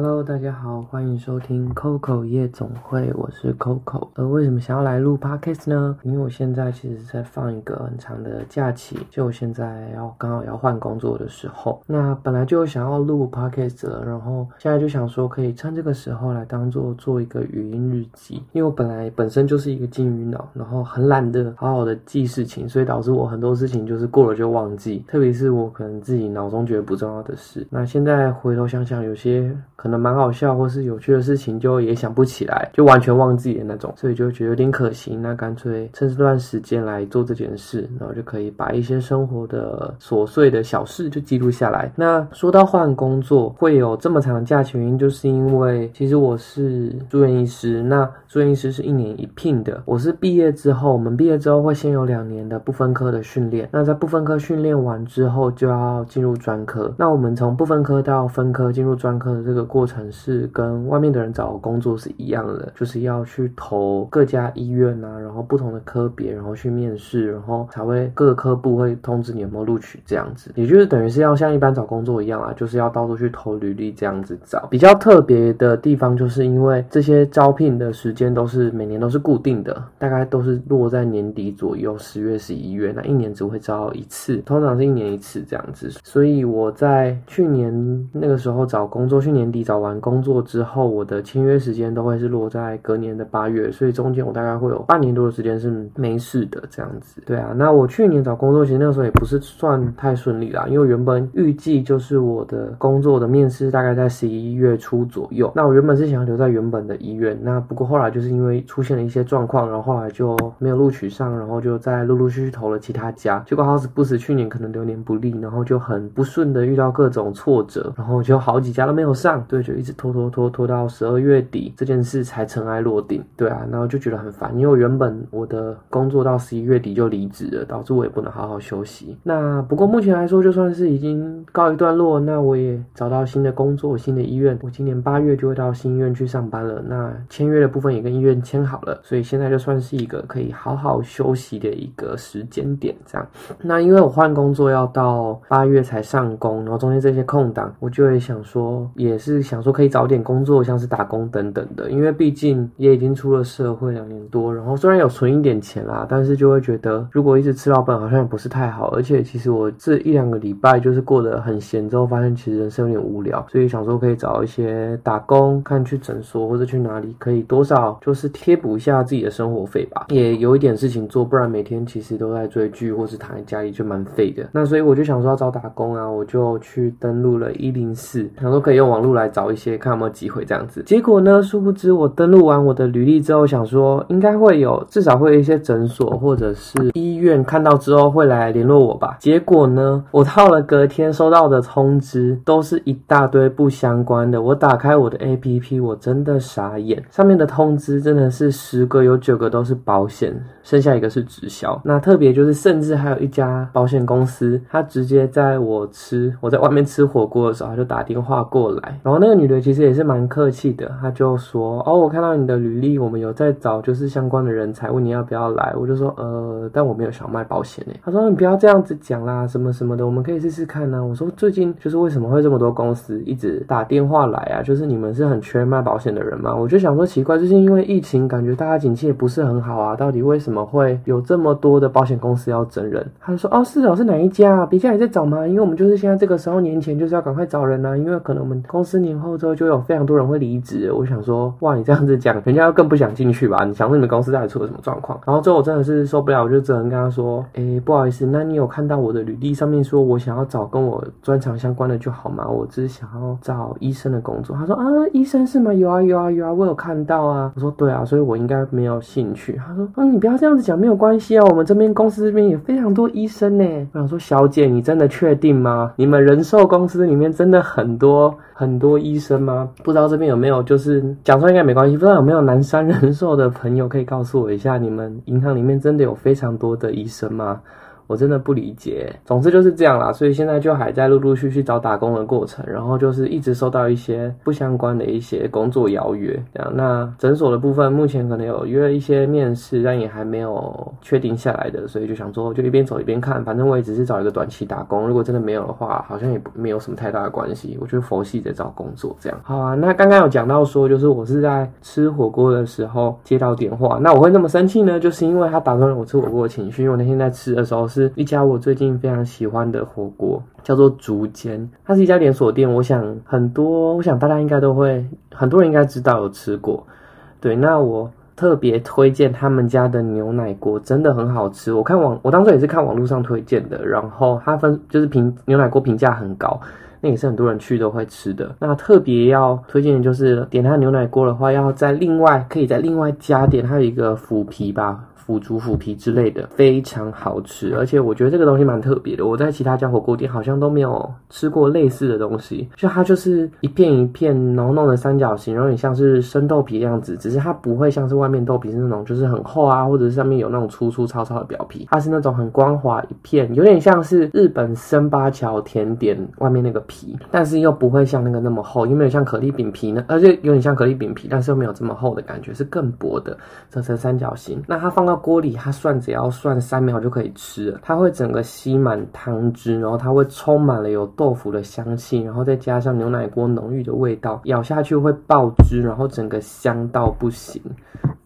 Hello，大家好，欢迎收听 Coco 夜总会，我是 Coco。呃，为什么想要来录 Podcast 呢？因为我现在其实在放一个很长的假期，就我现在要刚好要换工作的时候，那本来就想要录 Podcast 了，然后现在就想说可以趁这个时候来当做做一个语音日记，因为我本来本身就是一个金鱼脑，然后很懒得好好的记事情，所以导致我很多事情就是过了就忘记，特别是我可能自己脑中觉得不重要的事，那现在回头想想，有些。可能蛮好笑或是有趣的事情，就也想不起来，就完全忘记的那种，所以就觉得有点可惜。那干脆趁这段时间来做这件事，然后就可以把一些生活的琐碎的小事就记录下来。那说到换工作会有这么长的假期，原因就是因为其实我是住院医师，那住院医师是一年一聘的。我是毕业之后，我们毕业之后会先有两年的不分科的训练，那在不分科训练完之后就要进入专科。那我们从不分科到分科进入专科的这个。过过程是跟外面的人找工作是一样的，就是要去投各家医院啊，然后不同的科别，然后去面试，然后才会各个科部会通知你有没有录取这样子，也就是等于是要像一般找工作一样啊，就是要到处去投履历这样子找。比较特别的地方就是因为这些招聘的时间都是每年都是固定的，大概都是落在年底左右，十月、十一月，那一年只会招一次，通常是一年一次这样子。所以我在去年那个时候找工作，去年底。找完工作之后，我的签约时间都会是落在隔年的八月，所以中间我大概会有半年多的时间是没事的这样子。对啊，那我去年找工作其实那个时候也不是算太顺利啦，因为原本预计就是我的工作的面试大概在十一月初左右。那我原本是想要留在原本的医院，那不过后来就是因为出现了一些状况，然后后来就没有录取上，然后就在陆陆续续投了其他家。结果好死不死，去年可能流年不利，然后就很不顺的遇到各种挫折，然后就好几家都没有上。对，就一直拖拖拖拖到十二月底，这件事才尘埃落定。对啊，然后就觉得很烦，因为我原本我的工作到十一月底就离职了，导致我也不能好好休息。那不过目前来说，就算是已经告一段落，那我也找到新的工作、新的医院。我今年八月就会到新医院去上班了。那签约的部分也跟医院签好了，所以现在就算是一个可以好好休息的一个时间点。这样，那因为我换工作要到八月才上工，然后中间这些空档，我就会想说，也是想说。可以早点工作，像是打工等等的，因为毕竟也已经出了社会两年多，然后虽然有存一点钱啦，但是就会觉得如果一直吃老本好像也不是太好，而且其实我这一两个礼拜就是过得很闲，之后发现其实人生有点无聊，所以想说可以找一些打工，看去诊所或者去哪里可以多少就是贴补一下自己的生活费吧，也有一点事情做，不然每天其实都在追剧或是躺在家里就蛮废的。那所以我就想说要找打工啊，我就去登录了一零四，想说可以用网络来找一些。看有没有机会这样子，结果呢？殊不知我登录完我的履历之后，想说应该会有，至少会有一些诊所或者是医院看到之后会来联络我吧。结果呢，我到了隔天收到的通知都是一大堆不相关的。我打开我的 APP，我真的傻眼，上面的通知真的是十个有九个都是保险，剩下一个是直销。那特别就是，甚至还有一家保险公司，他直接在我吃我在外面吃火锅的时候，他就打电话过来，然后那个女的。其实也是蛮客气的，她就说：“哦，我看到你的履历，我们有在找就是相关的人才，问你要不要来。”我就说：“呃，但我没有想卖保险诶。”她说：“你不要这样子讲啦，什么什么的，我们可以试试看呢。”我说：“最近就是为什么会这么多公司一直打电话来啊？就是你们是很缺卖保险的人吗？”我就想说奇怪，最近因为疫情，感觉大家景气也不是很好啊，到底为什么会有这么多的保险公司要整人？他就说：“哦，是哦，是哪一家？别家也在找吗？因为我们就是现在这个时候年前就是要赶快找人啊，因为可能我们公司年然后之后。”就有非常多人会离职，我想说，哇，你这样子讲，人家更不想进去吧？你想说你们公司到底出了什么状况？然后最后我真的是受不了，我就只能跟他说，哎，不好意思，那你有看到我的履历上面说我想要找跟我专长相关的就好吗？我只是想要找医生的工作。他说啊，医生是吗？有啊有啊有啊，我有看到啊。我说对啊，所以我应该没有兴趣。他说，嗯，你不要这样子讲，没有关系啊，我们这边公司这边有非常多医生呢。我想说，小姐，你真的确定吗？你们人寿公司里面真的很多？很多医生吗？不知道这边有没有，就是讲出来应该没关系。不知道有没有南山人寿的朋友可以告诉我一下，你们银行里面真的有非常多的医生吗？我真的不理解。总之就是这样啦，所以现在就还在陆陆续续找打工的过程，然后就是一直收到一些不相关的一些工作邀约。这样，那诊所的部分目前可能有约了一些面试，但也还没有确定下来的，所以就想说就一边走一边看，反正我也只是找一个短期打工。如果真的没有的话，好像也没有什么太大的关系。我觉得佛系在找工作这样。好啊，那刚刚有讲到说，就是我是在吃火锅的时候接到电话，那我会那么生气呢，就是因为他打断了我吃火锅的情绪。因为我那天在吃的时候是是一家我最近非常喜欢的火锅，叫做竹间，它是一家连锁店。我想很多，我想大家应该都会，很多人应该知道有吃过。对，那我特别推荐他们家的牛奶锅，真的很好吃。我看网，我当初也是看网络上推荐的，然后它分就是评牛奶锅评价很高，那也是很多人去都会吃的。那特别要推荐的就是点它牛奶锅的话，要在另外可以在另外加点，它有一个腐皮吧。腐竹腐皮之类的非常好吃，而且我觉得这个东西蛮特别的。我在其他家火锅店好像都没有吃过类似的东西，就它就是一片一片浓浓的三角形，有点像是生豆皮的样子，只是它不会像是外面豆皮是那种就是很厚啊，或者是上面有那种粗粗糙糙的表皮，它是那种很光滑一片，有点像是日本生八桥甜点外面那个皮，但是又不会像那个那么厚，因为像可丽饼皮呢，而且有点像可丽饼皮，但是又没有这么厚的感觉，是更薄的这层三角形。那它放到锅里，它涮只要涮三秒就可以吃。它会整个吸满汤汁，然后它会充满了有豆腐的香气，然后再加上牛奶锅浓郁的味道，咬下去会爆汁，然后整个香到不行。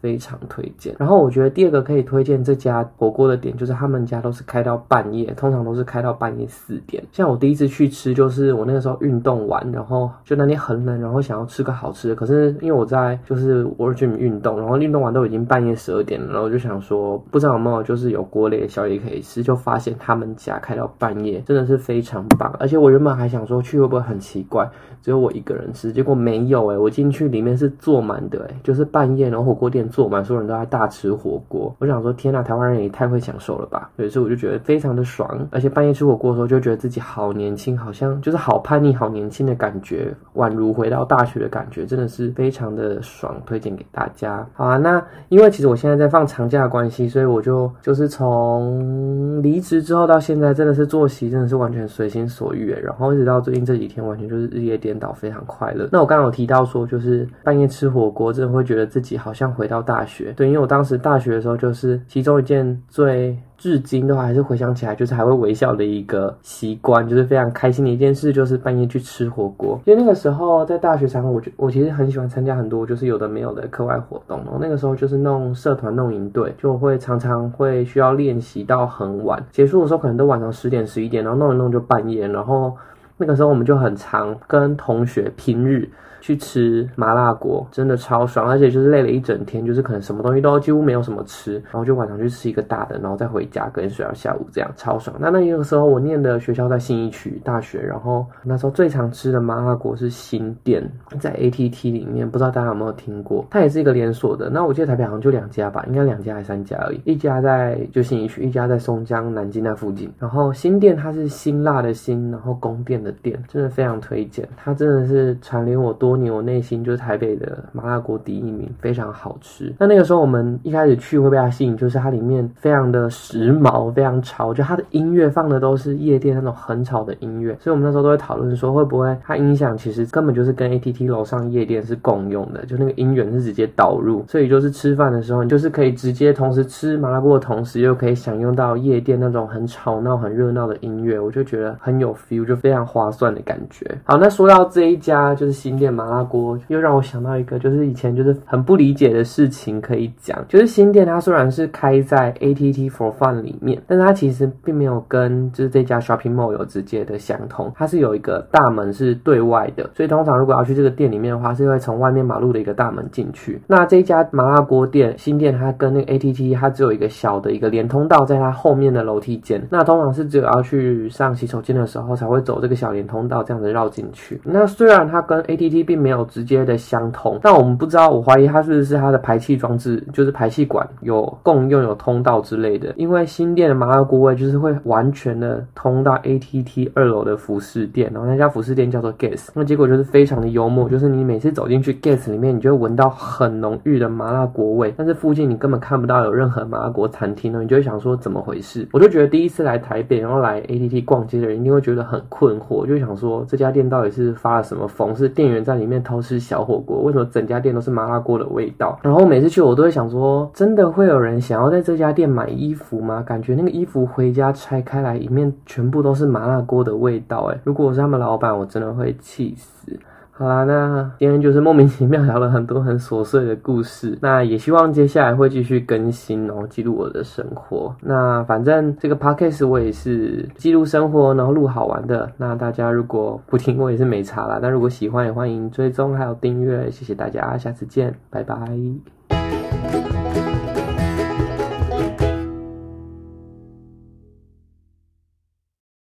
非常推荐。然后我觉得第二个可以推荐这家火锅的点，就是他们家都是开到半夜，通常都是开到半夜四点。像我第一次去吃，就是我那个时候运动完，然后就那天很冷，然后想要吃个好吃的。可是因为我在就是 World Gym 运动，然后运动完都已经半夜十二点了，然后我就想说，不知道有没有就是有锅类的宵夜可以吃，就发现他们家开到半夜，真的是非常棒。而且我原本还想说去会不会很奇怪，只有我一个人吃，结果没有哎，我进去里面是坐满的哎，就是半夜然后火锅店。做满，所有人都在大吃火锅。我想说，天呐，台湾人也太会享受了吧！所以我就觉得非常的爽，而且半夜吃火锅的时候，就觉得自己好年轻，好像就是好叛逆、好年轻的感觉，宛如回到大学的感觉，真的是非常的爽，推荐给大家。好啊，那因为其实我现在在放长假的关系，所以我就就是从离职之后到现在，真的是作息真的是完全随心所欲，然后一直到最近这几天，完全就是日夜颠倒，非常快乐。那我刚刚有提到说，就是半夜吃火锅，真的会觉得自己好像回到。大学对，因为我当时大学的时候，就是其中一件最至今的话还是回想起来，就是还会微笑的一个习惯，就是非常开心的一件事，就是半夜去吃火锅。因为那个时候在大学场，我我其实很喜欢参加很多就是有的没有的课外活动。然后那个时候就是弄社团、弄营队，就会常常会需要练习到很晚，结束的时候可能都晚上十点、十一点，然后弄一弄就半夜。然后那个时候我们就很常跟同学平日。去吃麻辣锅，真的超爽，而且就是累了一整天，就是可能什么东西都几乎没有什么吃，然后就晚上去吃一个大的，然后再回家，跟睡到下午这样，超爽。那那个时候我念的学校在信义区大学，然后那时候最常吃的麻辣锅是新店，在 ATT 里面，不知道大家有没有听过？它也是一个连锁的。那我记得台北好像就两家吧，应该两家还是三家而已，一家在就信义区，一家在松江南京那附近。然后新店它是辛辣的辛，然后宫殿的殿，真的非常推荐，它真的是蝉联我多。我内心就是台北的麻辣锅第一名，非常好吃。那那个时候我们一开始去会被它吸引，就是它里面非常的时髦，非常潮，就它的音乐放的都是夜店那种很吵的音乐。所以我们那时候都会讨论说，会不会它音响其实根本就是跟 ATT 楼上夜店是共用的，就那个音源是直接导入，所以就是吃饭的时候，你就是可以直接同时吃麻辣锅的同时，又可以享用到夜店那种很吵闹、很热闹的音乐，我就觉得很有 feel，就非常划算的感觉。好，那说到这一家就是新店嘛。麻辣锅又让我想到一个，就是以前就是很不理解的事情可以讲，就是新店它虽然是开在 ATT for Fun 里面，但它其实并没有跟就是这家 Shopping Mall 有直接的相通，它是有一个大门是对外的，所以通常如果要去这个店里面的话，是会从外面马路的一个大门进去。那这家麻辣锅店新店，它跟那个 ATT 它只有一个小的一个连通道，在它后面的楼梯间，那通常是只有要去上洗手间的时候才会走这个。小连通道这样子绕进去。那虽然它跟 ATT 并没有直接的相通，但我们不知道，我怀疑它是不是它的排气装置，就是排气管有共用有通道之类的。因为新店的麻辣锅味就是会完全的通到 ATT 二楼的服饰店，然后那家服饰店叫做 Gas，那结果就是非常的幽默，就是你每次走进去 Gas 里面，你就会闻到很浓郁的麻辣锅味，但是附近你根本看不到有任何麻辣锅餐厅呢，你就会想说怎么回事？我就觉得第一次来台北，然后来 ATT 逛街的人一定会觉得很困惑，就想说这家店到底是发了什么疯？是店员在里面偷吃小火锅？为什么整家店都是麻辣锅的味道？然后每次去我都会想说，真的会有人想要在这家店买衣服吗？感觉那个衣服回家拆开来，里面全部都是麻辣锅的味道。哎，如果我是他们老板，我真的会气死。好啦，那今天就是莫名其妙聊了很多很琐碎的故事。那也希望接下来会继续更新然后，记录我的生活。那反正这个 podcast 我也是记录生活，然后录好玩的。那大家如果不听，我也是没差啦。但如果喜欢，也欢迎追踪还有订阅。谢谢大家，下次见，拜拜。